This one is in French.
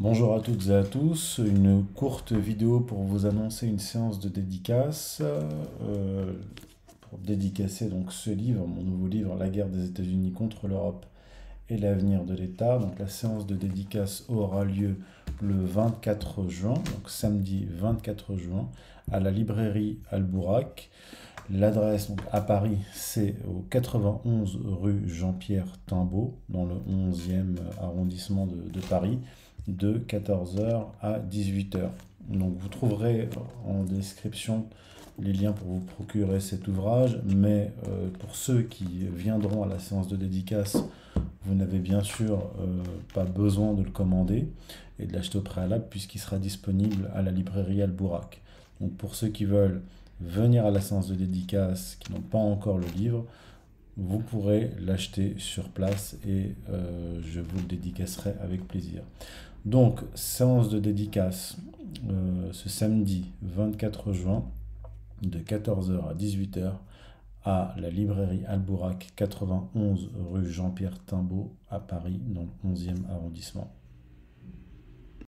Bonjour à toutes et à tous, une courte vidéo pour vous annoncer une séance de dédicace, euh, pour dédicacer donc ce livre, mon nouveau livre, La guerre des États-Unis contre l'Europe et l'avenir de l'État. Donc la séance de dédicace aura lieu le 24 juin, donc samedi 24 juin, à la librairie Albourak. L'adresse à Paris, c'est au 91 rue Jean-Pierre Timbaud, dans le 11e arrondissement de Paris de 14h à 18h. Donc vous trouverez en description les liens pour vous procurer cet ouvrage, mais euh, pour ceux qui viendront à la séance de dédicace, vous n'avez bien sûr euh, pas besoin de le commander et de l'acheter au préalable puisqu'il sera disponible à la librairie Albourak. Donc pour ceux qui veulent venir à la séance de dédicace, qui n'ont pas encore le livre, vous pourrez l'acheter sur place et euh, je vous le dédicacerai avec plaisir. Donc, séance de dédicace euh, ce samedi 24 juin de 14h à 18h à la librairie Albourak 91 rue Jean-Pierre Timbaud à Paris dans le 11e arrondissement.